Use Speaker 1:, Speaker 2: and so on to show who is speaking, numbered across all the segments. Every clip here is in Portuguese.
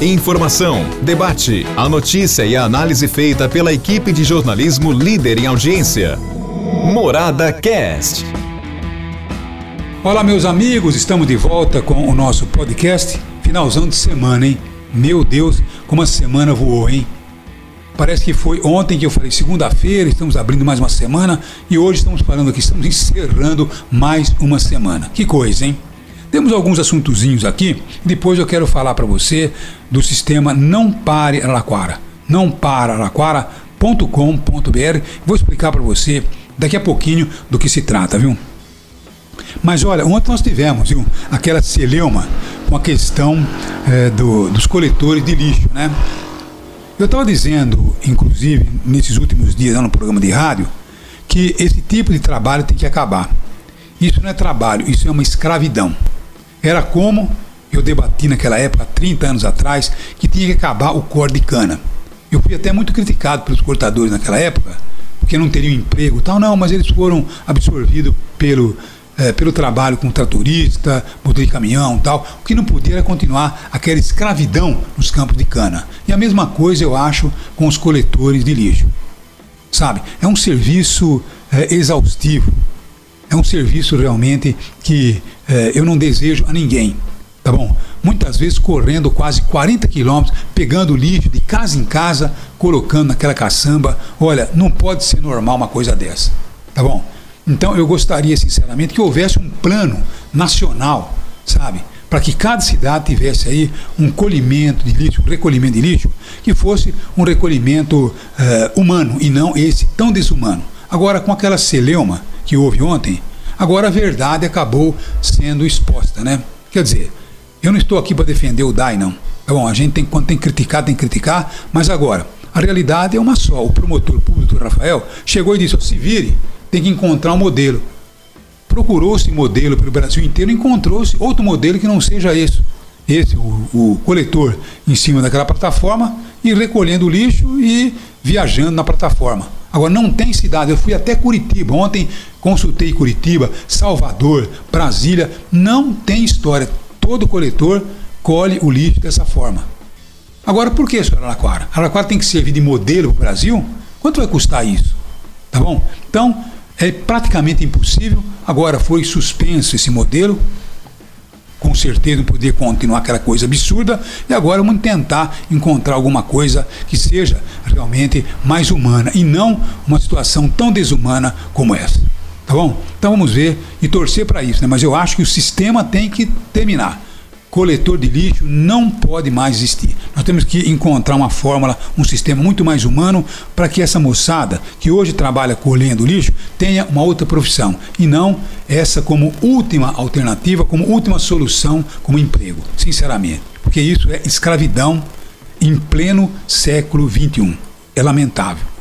Speaker 1: Informação, debate, a notícia e a análise feita pela equipe de jornalismo líder em audiência. Morada Cast.
Speaker 2: Olá, meus amigos, estamos de volta com o nosso podcast. Finalzão de semana, hein? Meu Deus, como a semana voou, hein? Parece que foi ontem que eu falei segunda-feira, estamos abrindo mais uma semana e hoje estamos falando aqui, estamos encerrando mais uma semana. Que coisa, hein? Temos alguns assuntozinhos aqui, depois eu quero falar para você do sistema Não Pare Araquara. Não para araquara.com.br. Vou explicar para você daqui a pouquinho do que se trata, viu? Mas olha, ontem nós tivemos viu, aquela celeuma com a questão é, do, dos coletores de lixo, né? Eu estava dizendo, inclusive, nesses últimos dias no programa de rádio, que esse tipo de trabalho tem que acabar. Isso não é trabalho, isso é uma escravidão. Era como eu debati naquela época, 30 anos atrás, que tinha que acabar o corte de cana. Eu fui até muito criticado pelos cortadores naquela época, porque não teriam emprego tal. Não, mas eles foram absorvidos pelo, é, pelo trabalho com tratorista, motor de caminhão tal. O que não podia era continuar aquela escravidão nos campos de cana. E a mesma coisa eu acho com os coletores de lixo. Sabe? É um serviço é, exaustivo é um serviço realmente que é, eu não desejo a ninguém. Tá bom? Muitas vezes correndo quase 40 quilômetros, pegando lixo de casa em casa, colocando naquela caçamba. Olha, não pode ser normal uma coisa dessa. Tá bom? Então eu gostaria, sinceramente, que houvesse um plano nacional, sabe? Para que cada cidade tivesse aí um colhimento de lixo, um recolhimento de lixo, que fosse um recolhimento uh, humano e não esse tão desumano. Agora, com aquela celeuma, que houve ontem, agora a verdade acabou sendo exposta, né? Quer dizer, eu não estou aqui para defender o DAI, não. Tá bom, a gente tem, quando tem que criticar, tem que criticar, mas agora, a realidade é uma só. O promotor público, Rafael, chegou e disse: se vire, tem que encontrar um modelo. Procurou-se modelo pelo Brasil inteiro, encontrou-se outro modelo que não seja esse. Esse, o, o coletor em cima daquela plataforma e recolhendo o lixo e viajando na plataforma. Agora, não tem cidade. Eu fui até Curitiba. Ontem consultei Curitiba, Salvador, Brasília. Não tem história. Todo coletor colhe o lixo dessa forma. Agora, por que, senhor Araquara? Araquara tem que servir de modelo para o Brasil? Quanto vai custar isso? Tá bom? Então, é praticamente impossível. Agora foi suspenso esse modelo com certeza não poder continuar aquela coisa absurda, e agora vamos tentar encontrar alguma coisa que seja realmente mais humana e não uma situação tão desumana como essa. Tá bom? Então vamos ver e torcer para isso, né? Mas eu acho que o sistema tem que terminar coletor de lixo não pode mais existir. Nós temos que encontrar uma fórmula, um sistema muito mais humano para que essa moçada que hoje trabalha colhendo lixo tenha uma outra profissão e não essa como última alternativa, como última solução, como emprego, sinceramente. Porque isso é escravidão em pleno século XXI. É lamentável.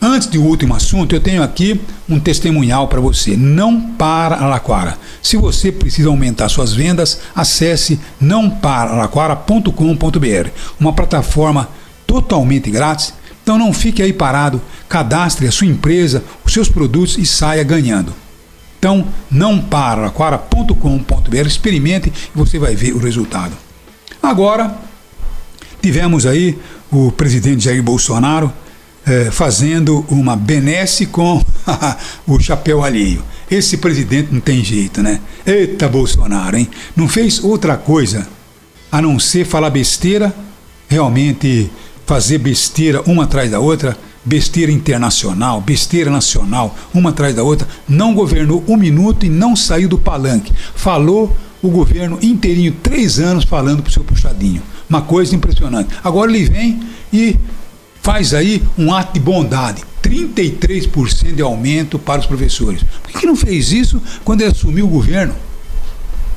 Speaker 2: Antes do último assunto, eu tenho aqui um testemunhal para você. Não para Araquara. Se você precisa aumentar suas vendas, acesse nãopararaquara.com.br, uma plataforma totalmente grátis. Então não fique aí parado, cadastre a sua empresa, os seus produtos e saia ganhando. Então, nãopararaquara.com.br, experimente e você vai ver o resultado. Agora, tivemos aí o presidente Jair Bolsonaro é, fazendo uma benesse com o chapéu alheio. Esse presidente não tem jeito, né? Eita Bolsonaro, hein? Não fez outra coisa a não ser falar besteira, realmente fazer besteira uma atrás da outra, besteira internacional, besteira nacional, uma atrás da outra. Não governou um minuto e não saiu do palanque. Falou o governo inteirinho, três anos falando para o seu puxadinho. Uma coisa impressionante. Agora ele vem e faz aí um ato de bondade. 33% de aumento para os professores. Por que, não fez isso quando ele assumiu o governo?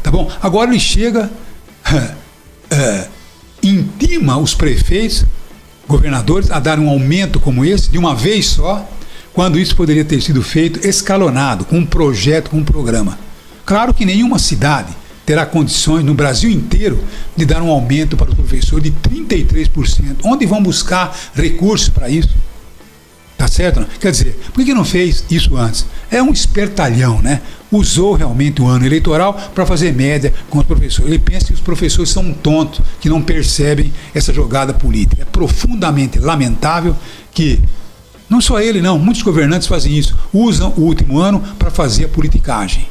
Speaker 2: Tá bom? Agora ele chega, é, intima os prefeitos, governadores, a dar um aumento como esse, de uma vez só, quando isso poderia ter sido feito escalonado, com um projeto, com um programa. Claro que nenhuma cidade terá condições no Brasil inteiro de dar um aumento para o professor de 33%. Onde vão buscar recursos para isso? Tá certo? Quer dizer, por que não fez isso antes? É um espertalhão, né? Usou realmente o ano eleitoral para fazer média com os professores. Ele pensa que os professores são tontos, que não percebem essa jogada política. É profundamente lamentável que não só ele, não, muitos governantes fazem isso, usam o último ano para fazer a politicagem.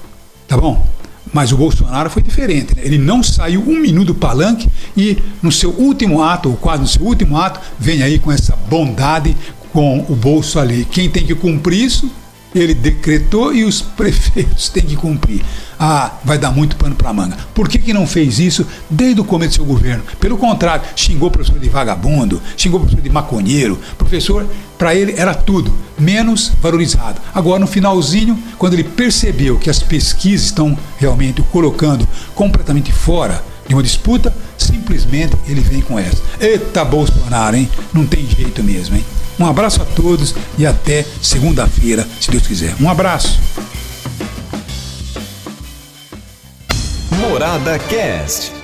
Speaker 2: Tá bom? Mas o Bolsonaro foi diferente. Né? Ele não saiu um minuto do palanque e no seu último ato, ou quase no seu último ato, vem aí com essa bondade, com o bolso ali. Quem tem que cumprir isso? Ele decretou e os prefeitos têm que cumprir. Ah, vai dar muito pano para manga. Por que, que não fez isso desde o começo do seu governo? Pelo contrário, xingou o professor de vagabundo, xingou o professor de maconheiro. Professor, para ele era tudo, menos valorizado. Agora, no finalzinho, quando ele percebeu que as pesquisas estão realmente o colocando completamente fora de uma disputa, simplesmente ele vem com essa. Eita Bolsonaro, hein? Não tem jeito mesmo, hein? Um abraço a todos e até segunda-feira, se Deus quiser. Um abraço.
Speaker 1: Morada Cast.